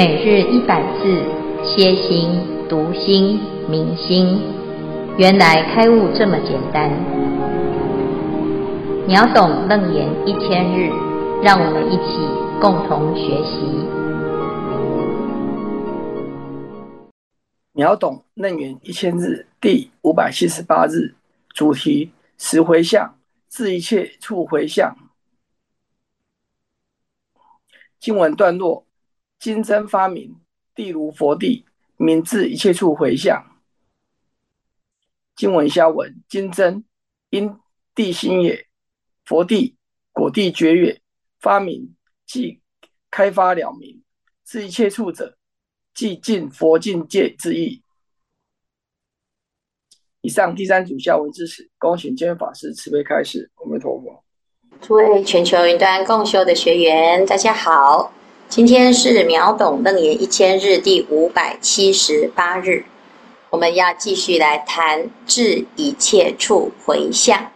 每日一百字，歇心、读心、明心，原来开悟这么简单。秒懂楞严一千日，让我们一起共同学习。秒懂楞严一千日第五百七十八日，主题：十回向，自一切处回向。经文段落。金针发明，地如佛地，名自一切处回向。经文下文：金针，因地心也；佛地，果地绝也。发明，即开发了明。是一切处者，即尽佛境界之意。以上第三组下文支持，恭请见辉法师慈悲开示。阿弥陀佛。诸位全球云端共修的学员，大家好。今天是秒懂楞严一千日第五百七十八日，我们要继续来谈至一切处回向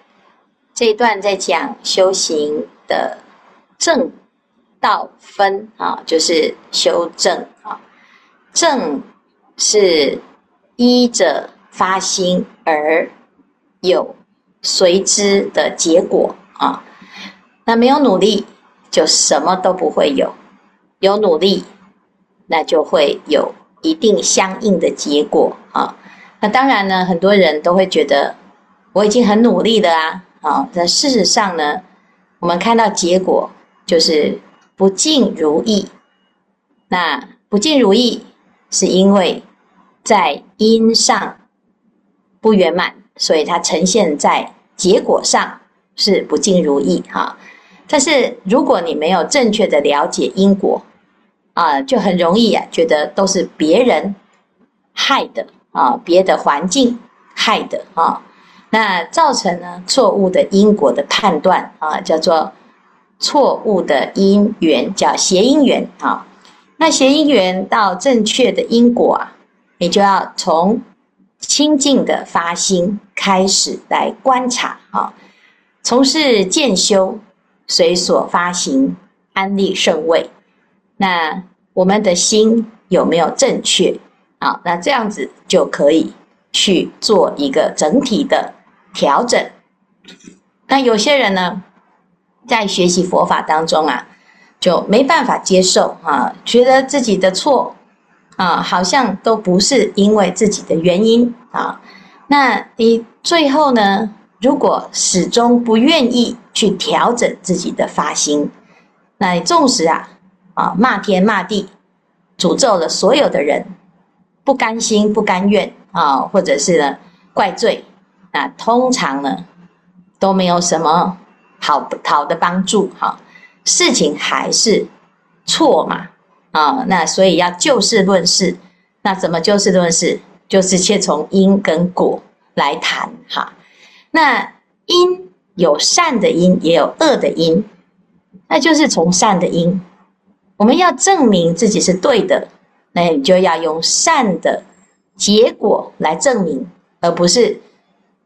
这一段，在讲修行的正道分啊，就是修正啊。正是依着发心而有随之的结果啊，那没有努力就什么都不会有。有努力，那就会有一定相应的结果啊。那当然呢，很多人都会觉得我已经很努力了啊。啊，但事实上呢，我们看到结果就是不尽如意。那不尽如意，是因为在因上不圆满，所以它呈现在结果上是不尽如意哈。但是如果你没有正确的了解因果，啊，就很容易啊，觉得都是别人害的啊，别的环境害的啊，那造成呢错误的因果的判断啊，叫做错误的因缘，叫邪因缘啊。那邪因缘到正确的因果啊，你就要从清净的发心开始来观察啊，从事渐修，随所发行，安立圣位。那我们的心有没有正确？啊，那这样子就可以去做一个整体的调整。那有些人呢，在学习佛法当中啊，就没办法接受啊，觉得自己的错啊，好像都不是因为自己的原因啊。那你最后呢，如果始终不愿意去调整自己的发心，那你纵使啊。啊，骂天骂地，诅咒了所有的人，不甘心不甘愿啊，或者是呢怪罪，啊通常呢都没有什么好好的帮助哈，事情还是错嘛啊，那所以要就事论事，那怎么就事论事？就是先从因跟果来谈哈，那因有善的因，也有恶的因，那就是从善的因。我们要证明自己是对的，那你就要用善的结果来证明，而不是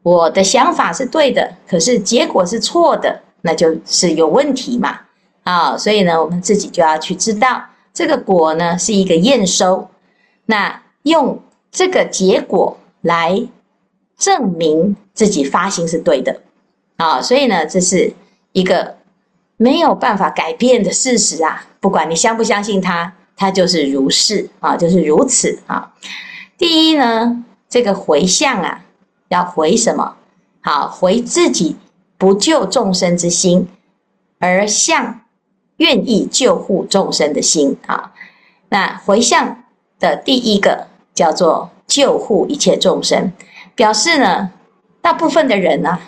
我的想法是对的，可是结果是错的，那就是有问题嘛。啊，所以呢，我们自己就要去知道这个果呢是一个验收，那用这个结果来证明自己发心是对的。啊，所以呢，这是一个。没有办法改变的事实啊！不管你相不相信它，它就是如是啊，就是如此啊。第一呢，这个回向啊，要回什么？好，回自己不救众生之心，而向愿意救护众生的心啊。那回向的第一个叫做救护一切众生，表示呢，大部分的人呢、啊、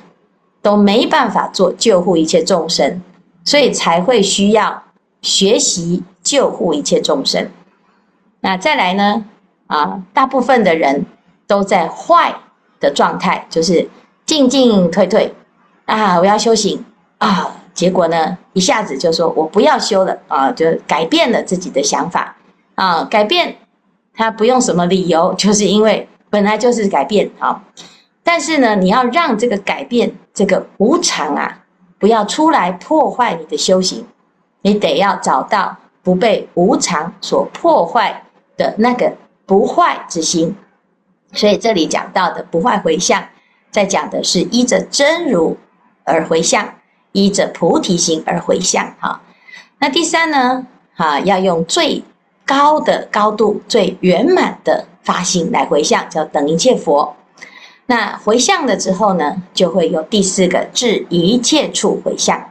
都没办法做救护一切众生。所以才会需要学习救护一切众生。那再来呢？啊，大部分的人都在坏的状态，就是进进退退啊，我要修行啊，结果呢，一下子就说我不要修了啊，就改变了自己的想法啊，改变他不用什么理由，就是因为本来就是改变啊。但是呢，你要让这个改变这个无常啊。不要出来破坏你的修行，你得要找到不被无常所破坏的那个不坏之心。所以这里讲到的不坏回向，在讲的是依着真如而回向，依着菩提心而回向。哈，那第三呢？啊，要用最高的高度、最圆满的发心来回向，叫等一切佛。那回向了之后呢，就会有第四个至一切处回向。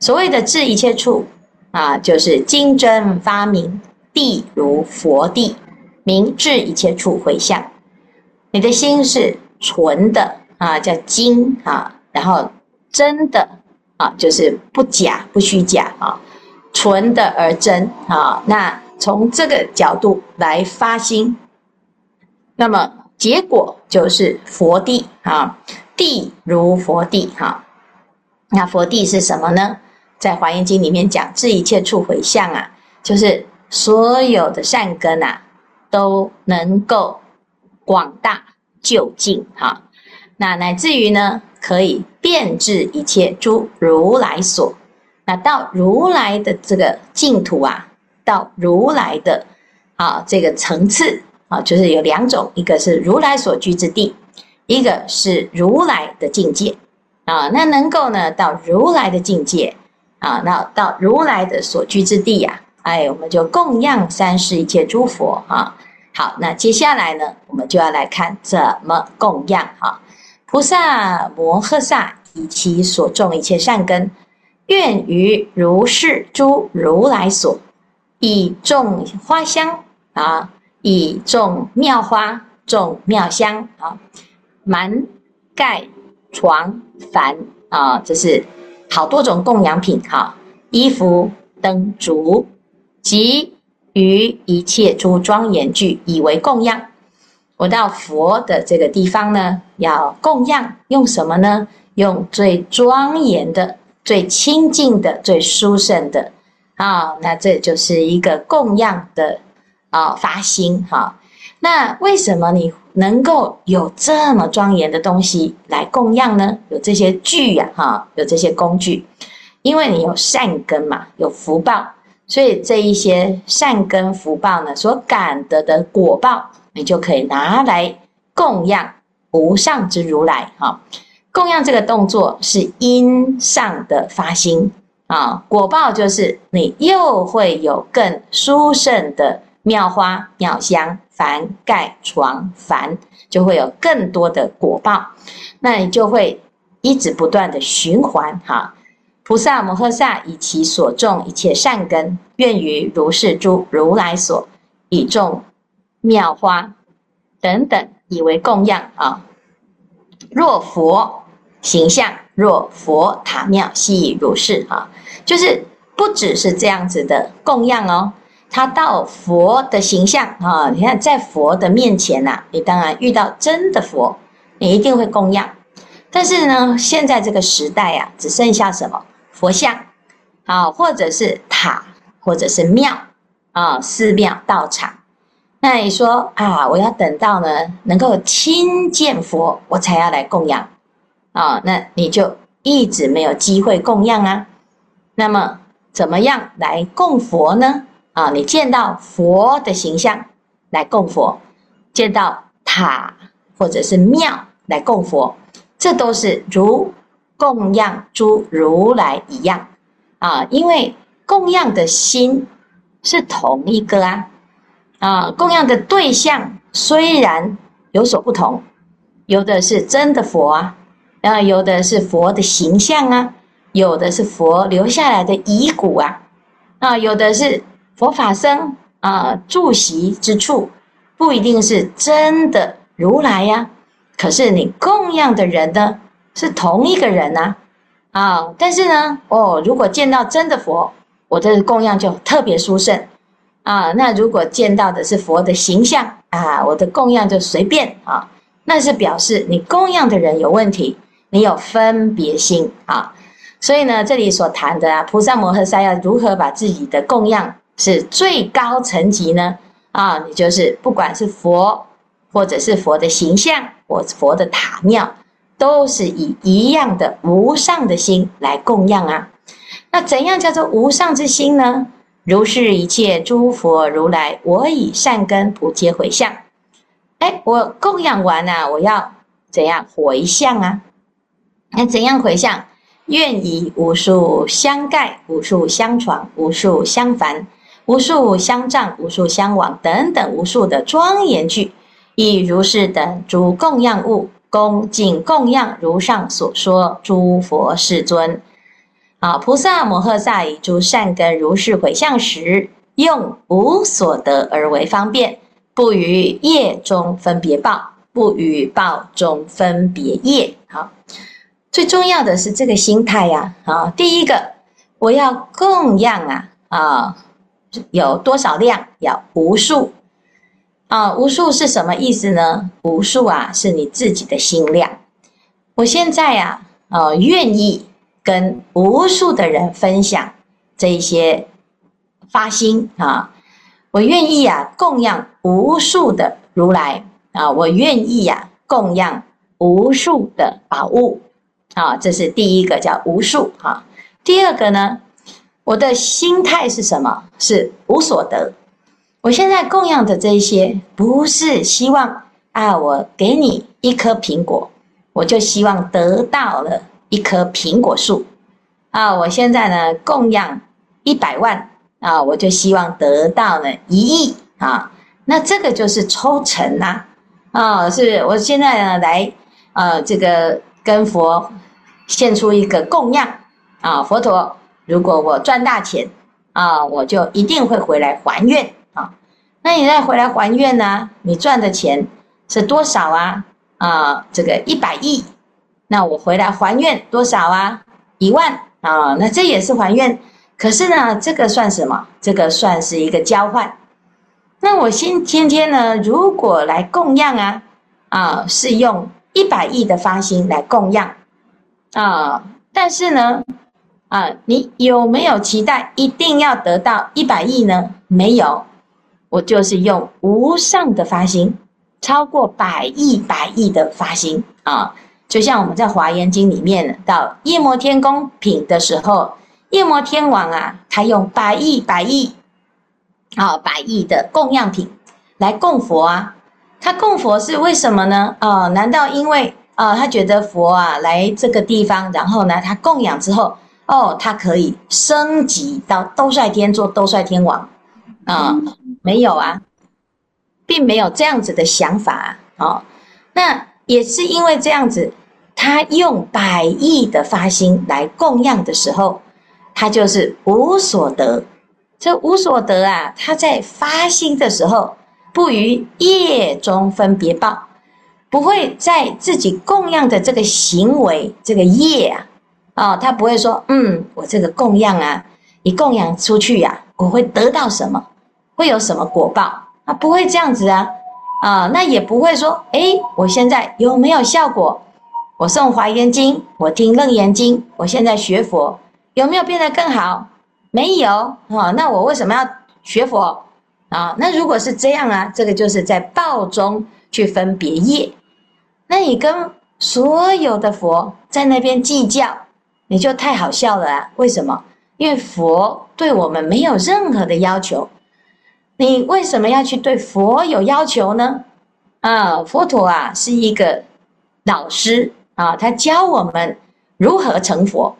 所谓的至一切处啊，就是金针发明地如佛地，名至一切处回向。你的心是纯的啊，叫金啊，然后真的啊，就是不假不虚假啊，纯的而真啊。那从这个角度来发心，那么结果就是佛地啊，地如佛地哈。那佛地是什么呢？在《华严经》里面讲，至一切处回向啊，就是所有的善根啊，都能够。广大究竟哈，那乃至于呢，可以遍至一切诸如来所。那到如来的这个净土啊，到如来的啊这个层次啊，就是有两种，一个是如来所居之地，一个是如来的境界啊。那能够呢到如来的境界啊，那到如来的所居之地呀，哎，我们就供养三世一切诸佛啊。好，那接下来呢，我们就要来看怎么供养哈。菩萨摩诃萨以其所种一切善根，愿于如是诸如来所，以种花香啊，以种妙花，种妙香啊，满盖床幡啊，这是好多种供养品哈，衣服灯烛及。于一切诸庄严具以为供养。我到佛的这个地方呢，要供养，用什么呢？用最庄严的、最清净的、最殊胜的啊！那这就是一个供养的啊发心哈。那为什么你能够有这么庄严的东西来供养呢？有这些具呀，哈，有这些工具，因为你有善根嘛，有福报。所以这一些善根福报呢，所感得的果报，你就可以拿来供养无上之如来哈。供养这个动作是因上的发心啊，果报就是你又会有更殊胜的妙花妙香凡盖床凡，就会有更多的果报，那你就会一直不断的循环哈。菩萨摩诃萨以其所种一切善根，愿于如是诸如来所，以种妙花等等，以为供养啊。若佛形象，若佛塔庙，悉以如是啊。就是不只是这样子的供养哦，他到佛的形象啊，你看在佛的面前呐、啊，你当然遇到真的佛，你一定会供养。但是呢，现在这个时代呀、啊，只剩下什么？佛像，啊，或者是塔，或者是庙，啊，寺庙道场。那你说啊，我要等到呢能够亲见佛，我才要来供养，啊，那你就一直没有机会供养啊。那么怎么样来供佛呢？啊，你见到佛的形象来供佛，见到塔或者是庙来供佛，这都是如。供养诸如来一样啊，因为供养的心是同一个啊啊，供养的对象虽然有所不同，有的是真的佛啊，然后有的是佛的形象啊，有的是佛留下来的遗骨啊，啊，有的是佛法僧啊住席之处，不一定是真的如来呀，可是你供养的人呢？是同一个人呐，啊，但是呢，哦，如果见到真的佛，我的供养就特别殊胜，啊，那如果见到的是佛的形象，啊，我的供养就随便啊，那是表示你供养的人有问题，你有分别心啊，所以呢，这里所谈的啊，菩萨摩诃萨要如何把自己的供养是最高层级呢？啊，你就是不管是佛，或者是佛的形象，或佛的塔庙。都是以一样的无上的心来供养啊。那怎样叫做无上之心呢？如是一切诸佛如来，我以善根普皆回向。哎，我供养完啊，我要怎样回向啊？那怎样回向？愿以无数香盖，无数香床，无数香幡，无数香帐，无数香网等等无数的庄严句，以如是等诸供养物，恭敬供养如上所说诸佛世尊。啊，菩萨摩诃萨以诸善根如是回向时，用无所得而为方便，不于业中分别报，不于报中分别业。好。最重要的是这个心态呀，啊，第一个我要供养啊，啊，有多少量？要无数啊，无数是什么意思呢？无数啊，是你自己的心量。我现在呀，呃，愿意跟无数的人分享这一些发心啊，我愿意啊，供养无数的如来啊，我愿意呀，供养无数的宝物。啊，这是第一个叫无数啊。第二个呢，我的心态是什么？是无所得。我现在供养的这些，不是希望啊，我给你一颗苹果，我就希望得到了一棵苹果树啊。我现在呢，供养一百万啊，我就希望得到了一亿啊。那这个就是抽成呐啊，是我现在呢来呃这个跟佛。献出一个供养啊，佛陀，如果我赚大钱啊，我就一定会回来还愿啊。那你再回来还愿呢？你赚的钱是多少啊？啊，这个一百亿，那我回来还愿多少啊？一万啊，那这也是还愿。可是呢，这个算什么？这个算是一个交换。那我先天天呢，如果来供养啊，啊，是用一百亿的发心来供养。啊，但是呢，啊，你有没有期待一定要得到一百亿呢？没有，我就是用无上的发心，超过百亿百亿的发心啊。就像我们在《华严经》里面到夜摩天宫品的时候，夜摩天王啊，他用百亿百亿啊百亿的供养品来供佛啊。他供佛是为什么呢？啊，难道因为？啊，他觉得佛啊来这个地方，然后呢，他供养之后，哦，他可以升级到兜率天做兜率天王啊？没有啊，并没有这样子的想法啊。哦，那也是因为这样子，他用百亿的发心来供养的时候，他就是无所得。这无所得啊，他在发心的时候，不于业中分别报。不会在自己供养的这个行为，这个业啊，啊、哦，他不会说，嗯，我这个供养啊，一供养出去呀、啊，我会得到什么，会有什么果报？啊，不会这样子啊，啊，那也不会说，哎，我现在有没有效果？我诵华严经，我听楞严经，我现在学佛有没有变得更好？没有啊，那我为什么要学佛啊？那如果是这样啊，这个就是在报中去分别业。那你跟所有的佛在那边计较，你就太好笑了啊！为什么？因为佛对我们没有任何的要求，你为什么要去对佛有要求呢？啊，佛陀啊是一个老师啊，他教我们如何成佛，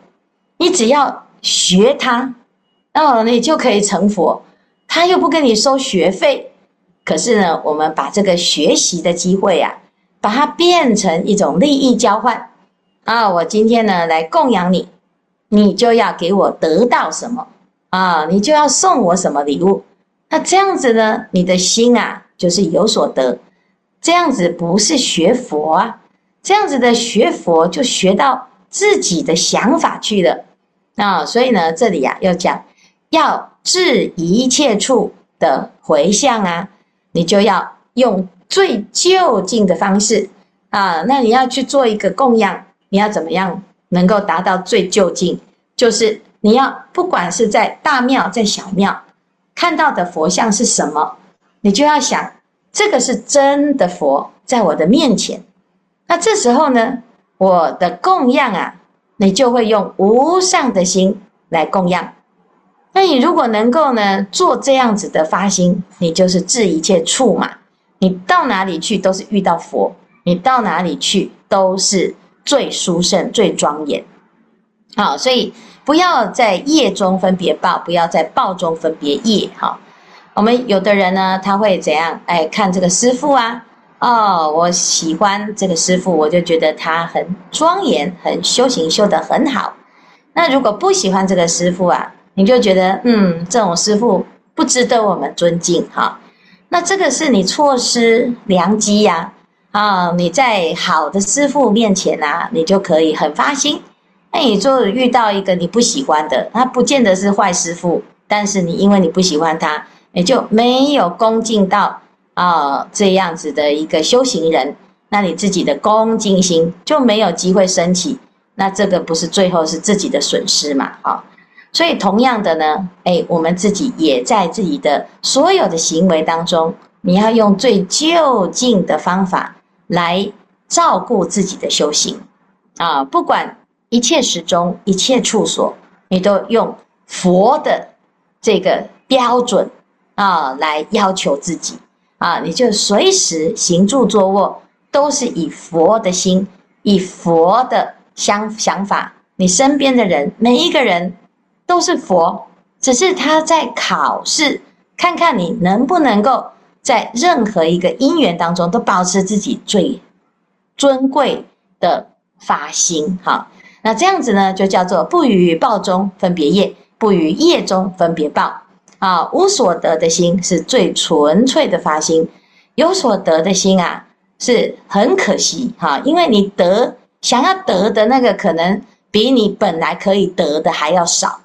你只要学他，哦，你就可以成佛。他又不跟你收学费，可是呢，我们把这个学习的机会啊。把它变成一种利益交换啊！我今天呢来供养你，你就要给我得到什么啊？你就要送我什么礼物？那这样子呢，你的心啊就是有所得。这样子不是学佛啊，这样子的学佛就学到自己的想法去了啊！所以呢，这里呀、啊、要讲要至一切处的回向啊，你就要用。最就近的方式啊，那你要去做一个供养，你要怎么样能够达到最就近？就是你要不管是在大庙在小庙看到的佛像是什么，你就要想这个是真的佛在我的面前。那这时候呢，我的供养啊，你就会用无上的心来供养那你如果能够呢做这样子的发心，你就是治一切处嘛。你到哪里去都是遇到佛，你到哪里去都是最殊胜、最庄严。好，所以不要在业中分别报，不要在报中分别业。哈，我们有的人呢，他会怎样？哎，看这个师父啊，哦，我喜欢这个师父，我就觉得他很庄严，很修行修得很好。那如果不喜欢这个师父啊，你就觉得，嗯，这种师父不值得我们尊敬。哈，那这个是你错失良机呀。啊，啊你在好的师傅面前啊，你就可以很发心。那你就遇到一个你不喜欢的，他不见得是坏师傅，但是你因为你不喜欢他，也就没有恭敬到啊、这样子的一个修行人，那你自己的恭敬心就没有机会升起，那这个不是最后是自己的损失嘛？啊，所以同样的呢，哎，我们自己也在自己的所有的行为当中，你要用最就近的方法来照顾自己的修行啊，不管。一切时中，一切处所，你都用佛的这个标准啊来要求自己啊，你就随时行住坐卧都是以佛的心，以佛的想想法。你身边的人，每一个人都是佛，只是他在考试，看看你能不能够在任何一个因缘当中都保持自己最尊贵的发心，哈。那这样子呢，就叫做不与报中分别业，不与业中分别报。啊，无所得的心是最纯粹的发心，有所得的心啊，是很可惜哈，因为你得想要得的那个，可能比你本来可以得的还要少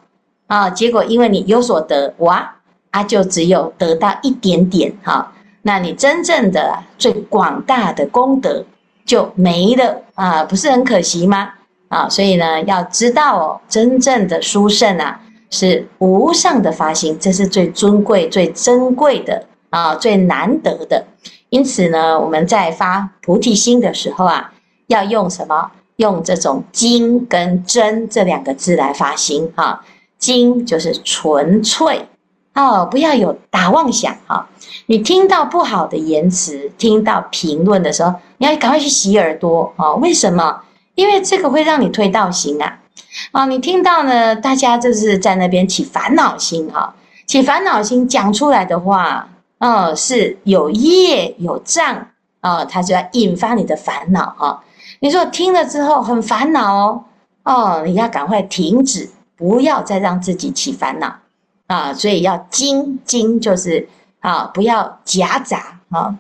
啊。结果因为你有所得，哇啊，就只有得到一点点哈，那你真正的最广大的功德就没了啊，不是很可惜吗？啊，所以呢，要知道哦，真正的殊胜啊，是无上的发心，这是最尊贵、最珍贵的啊，最难得的。因此呢，我们在发菩提心的时候啊，要用什么？用这种精跟真这两个字来发心哈。精就是纯粹哦，不要有大妄想哈。你听到不好的言辞，听到评论的时候，你要赶快去洗耳朵啊。为什么？因为这个会让你退道心啊，啊，你听到呢？大家就是在那边起烦恼心哈，起烦恼心讲出来的话，哦，是有业有障啊，它就要引发你的烦恼哈。你说听了之后很烦恼哦，哦，你要赶快停止，不要再让自己起烦恼啊。所以要精精就是啊，不要夹杂啊，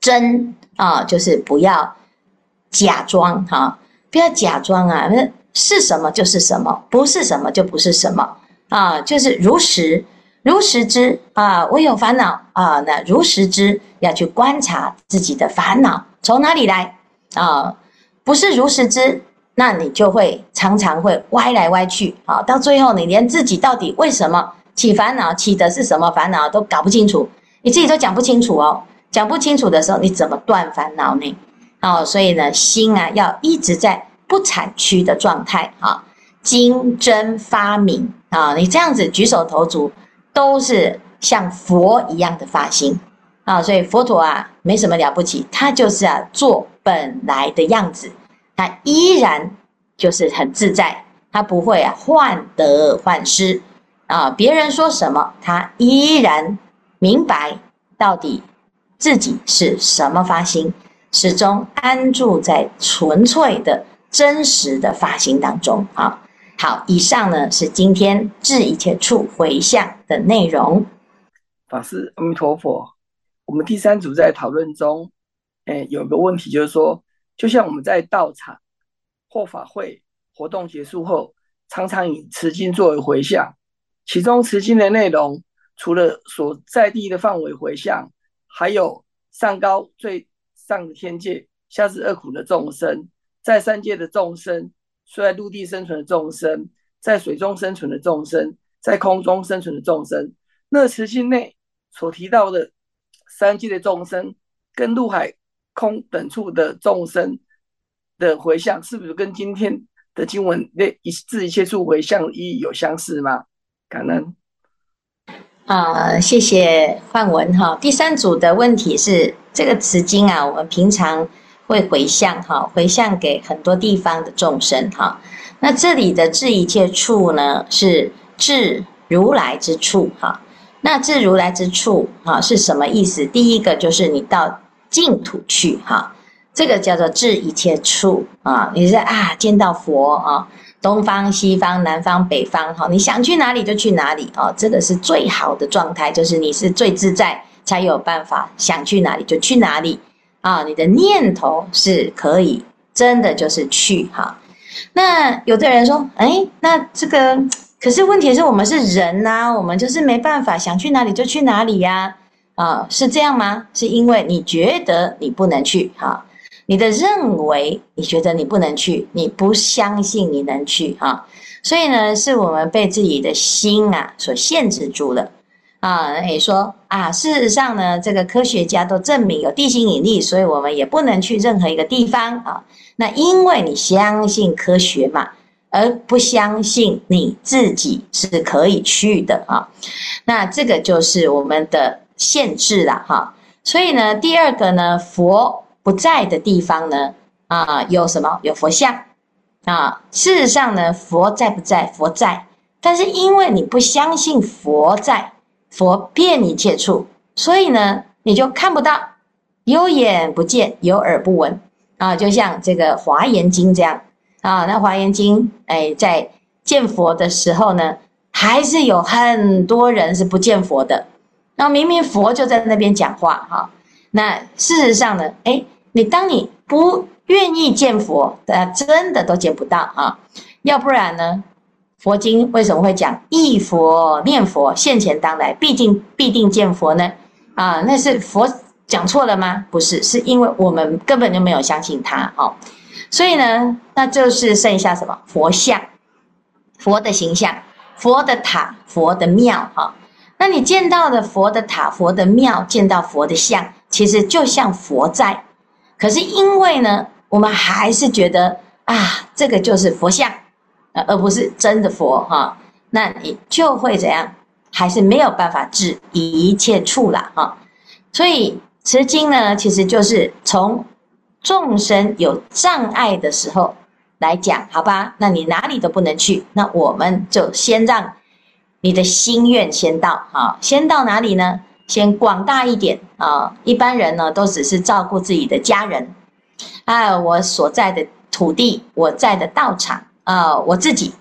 真啊就是不要假装哈。不要假装啊！那是什么就是什么，不是什么就不是什么啊！就是如实如实知啊！我有烦恼啊，那如实知要去观察自己的烦恼从哪里来啊？不是如实知，那你就会常常会歪来歪去啊！到最后你连自己到底为什么起烦恼，起的是什么烦恼都搞不清楚，你自己都讲不清楚哦。讲不清楚的时候，你怎么断烦恼呢？哦，所以呢，心啊，要一直在不产区的状态啊，精真发明啊，你这样子举手投足都是像佛一样的发心啊，所以佛陀啊，没什么了不起，他就是啊，做本来的样子，他依然就是很自在，他不会啊患得患失啊，别人说什么，他依然明白到底自己是什么发心。始终安住在纯粹的、真实的发心当中。啊，好，以上呢是今天至一切处回向的内容。法师，阿弥陀佛。我们第三组在讨论中，诶，有个问题就是说，就像我们在道场或法会活动结束后，常常以持经作为回向，其中持经的内容除了所在地的范围回向，还有上高最。上的天界，下至恶苦的众生，在三界的众生，在陆地生存的众生，在水中生存的众生，在空中生存的众生，那持经内所提到的三界的众生，跟陆海空等处的众生的回向，是不是跟今天的经文那“一至一切处回向”意义有相似吗？感恩。啊，谢谢范文哈。第三组的问题是这个持经啊，我们平常会回向哈，回向给很多地方的众生哈。那这里的至一切处呢，是至如来之处哈。那至如来之处哈是什么意思？第一个就是你到净土去哈，这个叫做至一切处啊。你是啊，见到佛啊。东方、西方、南方、北方，哈，你想去哪里就去哪里哦，这个是最好的状态，就是你是最自在，才有办法想去哪里就去哪里啊。你的念头是可以真的就是去哈。那有的人说，哎，那这个可是问题是我们是人呐，我们就是没办法想去哪里就去哪里呀，啊，是这样吗？是因为你觉得你不能去哈。你的认为，你觉得你不能去，你不相信你能去啊，所以呢，是我们被自己的心啊所限制住了啊。也说啊，事实上呢，这个科学家都证明有地心引力，所以我们也不能去任何一个地方啊。那因为你相信科学嘛，而不相信你自己是可以去的啊。那这个就是我们的限制了哈。所以呢，第二个呢，佛。不在的地方呢？啊，有什么？有佛像啊。事实上呢，佛在不在？佛在，但是因为你不相信佛在，佛遍一切处，所以呢，你就看不到，有眼不见，有耳不闻啊。就像这个《华严经》这样啊，那《华严经》哎，在见佛的时候呢，还是有很多人是不见佛的。那明明佛就在那边讲话哈。那事实上呢，哎。你当你不愿意见佛，大家真的都见不到啊！要不然呢？佛经为什么会讲忆佛念佛现前当来必定必定见佛呢？啊，那是佛讲错了吗？不是，是因为我们根本就没有相信他哦。所以呢，那就是剩下什么？佛像、佛的形象、佛的塔、佛的庙哈。那你见到的佛的塔、佛的庙，见到佛的像，其实就像佛在。可是因为呢，我们还是觉得啊，这个就是佛像，而不是真的佛哈，那你就会怎样？还是没有办法治一切处了哈。所以持经呢，其实就是从众生有障碍的时候来讲，好吧？那你哪里都不能去，那我们就先让你的心愿先到哈，先到哪里呢？先广大一点啊！一般人呢，都只是照顾自己的家人，啊，我所在的土地，我在的道场啊，我自己，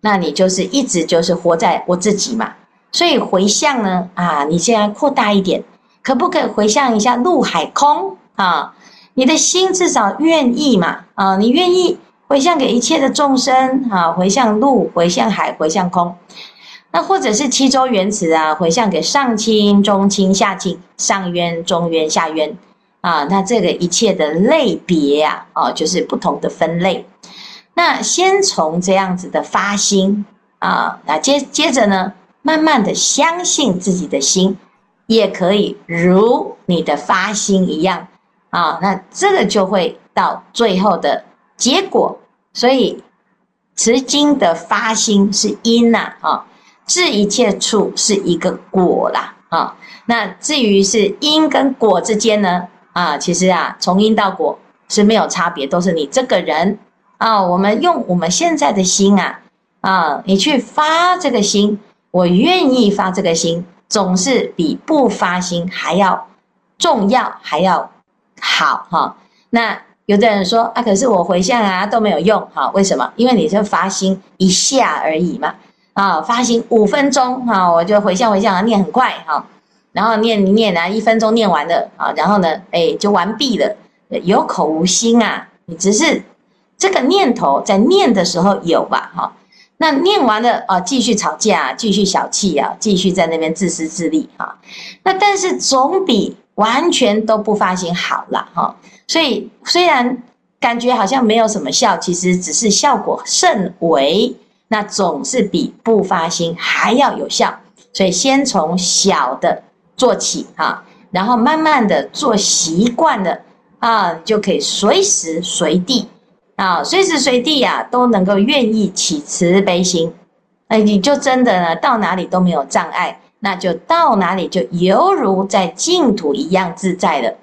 那你就是一直就是活在我自己嘛。所以回向呢，啊，你现在扩大一点，可不可以回向一下陆海空啊？你的心至少愿意嘛？啊，你愿意回向给一切的众生啊？回向陆，回向海，回向空。那或者是七周圆慈啊，回向给上亲、中亲、下亲、上渊、中渊、下渊啊。那这个一切的类别啊，哦，就是不同的分类。那先从这样子的发心啊，那接接着呢，慢慢的相信自己的心，也可以如你的发心一样啊。那这个就会到最后的结果。所以持经的发心是因呐，啊。至一切处是一个果啦，啊，那至于是因跟果之间呢，啊，其实啊，从因到果是没有差别，都是你这个人啊，我们用我们现在的心啊，啊，你去发这个心，我愿意发这个心，总是比不发心还要重要，还要好哈。那有的人说啊，可是我回向啊都没有用，哈，为什么？因为你是发心一下而已嘛。啊，发心五分钟哈，我就回向回向啊，念很快哈，然后念念啊，一分钟念完了啊，然后呢，哎，就完毕了，有口无心啊，你只是这个念头在念的时候有吧哈，那念完了啊，继续吵架，继续小气啊，继续在那边自私自利哈，那但是总比完全都不发心好了哈，所以虽然感觉好像没有什么效，其实只是效果甚微。那总是比不发心还要有效，所以先从小的做起哈，然后慢慢的做习惯了啊，就可以随时随地。啊，随时随地呀都能够愿意起慈悲心，哎，你就真的呢到哪里都没有障碍，那就到哪里就犹如在净土一样自在了。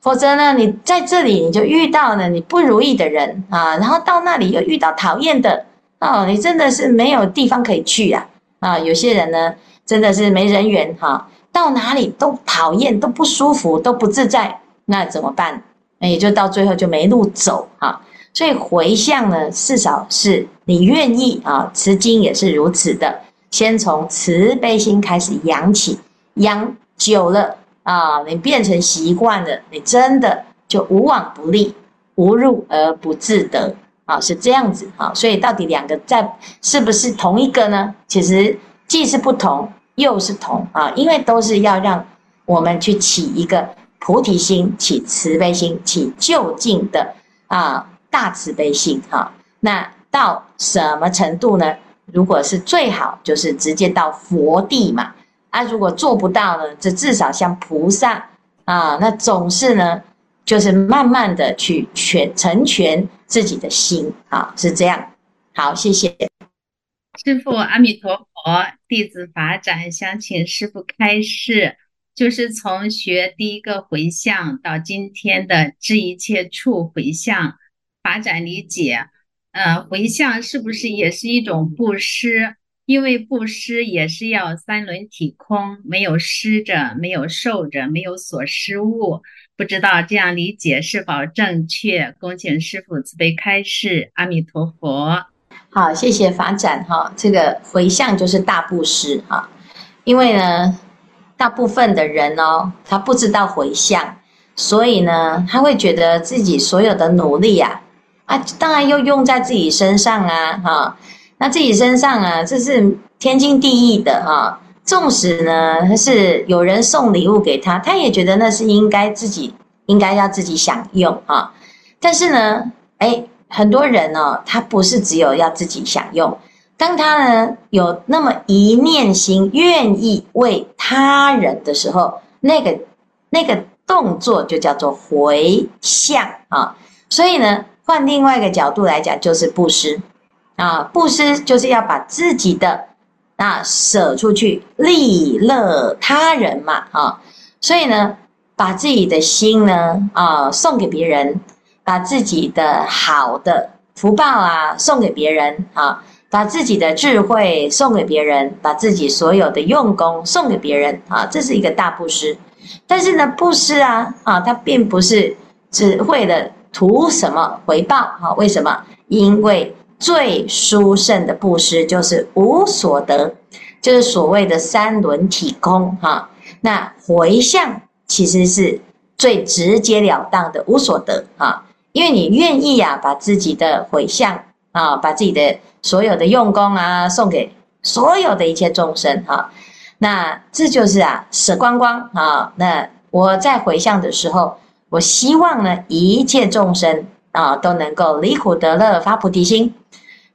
否则呢，你在这里你就遇到了你不如意的人啊，然后到那里又遇到讨厌的哦，你真的是没有地方可以去啊啊！有些人呢，真的是没人缘哈、到哪里都讨厌，都不舒服，都不自在，那怎么办？那也就到最后就没路走啊。所以回向呢，至少是你愿意啊，持经也是如此的。先从慈悲心开始养起，养久了啊，你变成习惯了，你真的就无往不利，无入而不自得啊，是这样子啊。所以到底两个在是不是同一个呢？其实既是不同，又是同啊，因为都是要让我们去起一个菩提心，起慈悲心，起究竟的啊大慈悲心哈。那到什么程度呢？如果是最好，就是直接到佛地嘛。啊，如果做不到呢，这至少像菩萨啊，那总是呢，就是慢慢的去全成全自己的心啊，是这样。好，谢谢师父，阿弥陀佛。弟子法展想请师父开示，就是从学第一个回向到今天的知一切处回向，法展理解。呃，回向是不是也是一种布施？因为布施也是要三轮体空，没有施者，没有受者，没有所施物。不知道这样理解是否正确？恭请师父慈悲开示。阿弥陀佛。好，谢谢法展哈。这个回向就是大布施哈，因为呢，大部分的人哦，他不知道回向，所以呢，他会觉得自己所有的努力呀。啊，当然又用在自己身上啊，哈，那自己身上啊，这是天经地义的哈。纵使呢，他是有人送礼物给他，他也觉得那是应该自己应该要自己享用啊。但是呢，哎，很多人呢，他不是只有要自己享用，当他呢有那么一念心愿意为他人的时候，那个那个动作就叫做回向啊。所以呢。换另外一个角度来讲，就是布施啊，布施就是要把自己的啊舍出去，利乐他人嘛啊，所以呢，把自己的心呢啊送给别人，把自己的好的福报啊送给别人啊，把自己的智慧送给别人，把自己所有的用功送给别人啊，这是一个大布施。但是呢，布施啊啊，它并不是只为了。图什么回报？啊，为什么？因为最殊胜的布施就是无所得，就是所谓的三轮体空。哈，那回向其实是最直截了当的无所得。哈，因为你愿意呀，把自己的回向啊，把自己的所有的用功啊，送给所有的一切众生。哈，那这就是啊，舍光光啊。那我在回向的时候。我希望呢，一切众生啊都能够离苦得乐，发菩提心。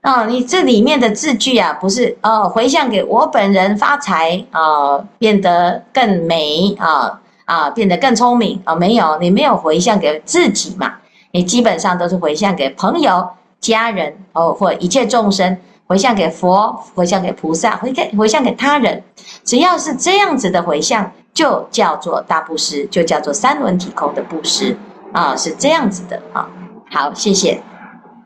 啊，你这里面的字句啊，不是哦，回向给我本人发财啊，变得更美啊啊，变得更聪明啊，没有，你没有回向给自己嘛？你基本上都是回向给朋友、家人哦，或一切众生，回向给佛，回向给菩萨，回给回向给他人，只要是这样子的回向。就叫做大布施，就叫做三轮体空的布施啊，是这样子的啊。好，谢谢。